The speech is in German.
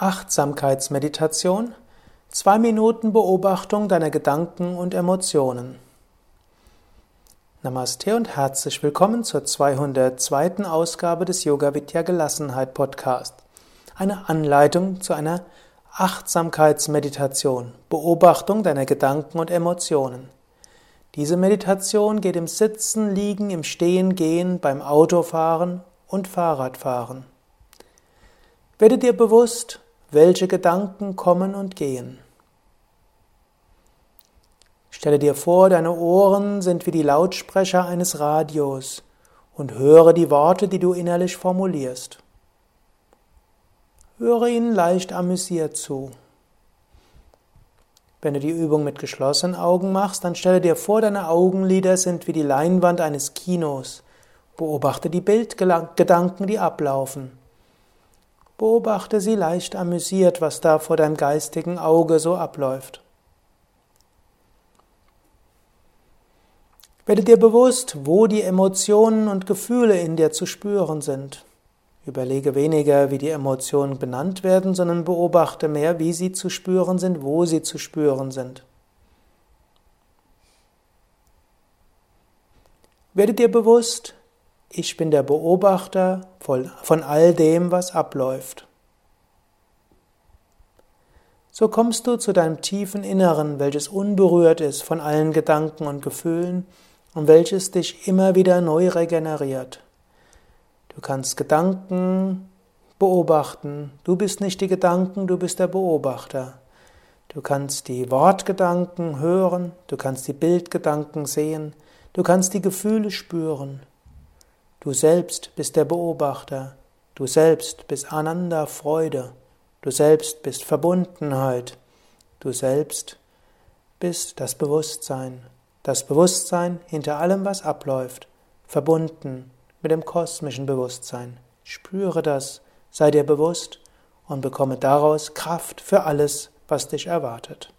Achtsamkeitsmeditation. Zwei Minuten Beobachtung deiner Gedanken und Emotionen. Namaste und herzlich willkommen zur 202. Ausgabe des Yoga Vidya Gelassenheit Podcast. Eine Anleitung zu einer Achtsamkeitsmeditation. Beobachtung deiner Gedanken und Emotionen. Diese Meditation geht im Sitzen, Liegen, im Stehen, Gehen, beim Autofahren und Fahrradfahren. Werde dir bewusst, welche Gedanken kommen und gehen. Stelle dir vor, deine Ohren sind wie die Lautsprecher eines Radios und höre die Worte, die du innerlich formulierst. Höre ihnen leicht amüsiert zu. Wenn du die Übung mit geschlossenen Augen machst, dann stelle dir vor, deine Augenlider sind wie die Leinwand eines Kinos. Beobachte die Bildgedanken, die ablaufen. Beobachte sie leicht amüsiert, was da vor deinem geistigen Auge so abläuft. Werde dir bewusst, wo die Emotionen und Gefühle in dir zu spüren sind. Überlege weniger, wie die Emotionen benannt werden, sondern beobachte mehr, wie sie zu spüren sind, wo sie zu spüren sind. Werde dir bewusst, ich bin der Beobachter von all dem, was abläuft. So kommst du zu deinem tiefen Inneren, welches unberührt ist von allen Gedanken und Gefühlen und welches dich immer wieder neu regeneriert. Du kannst Gedanken beobachten. Du bist nicht die Gedanken, du bist der Beobachter. Du kannst die Wortgedanken hören, du kannst die Bildgedanken sehen, du kannst die Gefühle spüren. Du selbst bist der Beobachter. Du selbst bist Ananda, Freude. Du selbst bist Verbundenheit. Du selbst bist das Bewusstsein. Das Bewusstsein hinter allem, was abläuft. Verbunden mit dem kosmischen Bewusstsein. Spüre das, sei dir bewusst und bekomme daraus Kraft für alles, was dich erwartet.